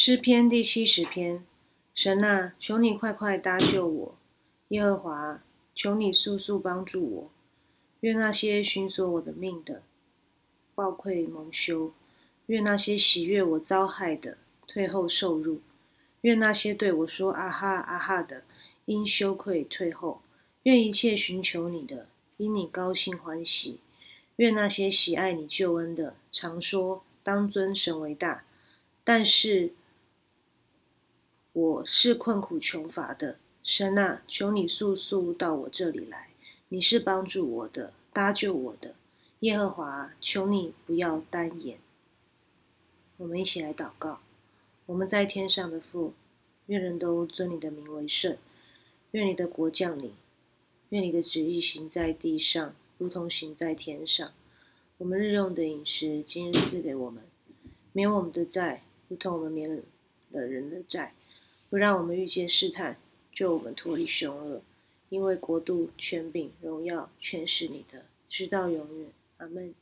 诗篇第七十篇：神啊，求你快快搭救我！耶和华，求你速速帮助我！愿那些寻索我的命的，暴愧蒙羞；愿那些喜悦我遭害的，退后受辱；愿那些对我说啊哈啊哈的，因羞愧退后；愿一切寻求你的，因你高兴欢喜；愿那些喜爱你救恩的，常说当尊神为大。但是，我是困苦穷乏的，神啊，求你速速到我这里来。你是帮助我的，搭救我的，耶和华，求你不要单言。我们一起来祷告：我们在天上的父，愿人都尊你的名为圣，愿你的国降临，愿你的旨意行在地上，如同行在天上。我们日用的饮食，今日赐给我们，免我们的债。如同我们免了人的债，不让我们遇见试探，救我们脱离凶恶。因为国度、权柄、荣耀，全是你的，直到永远。阿门。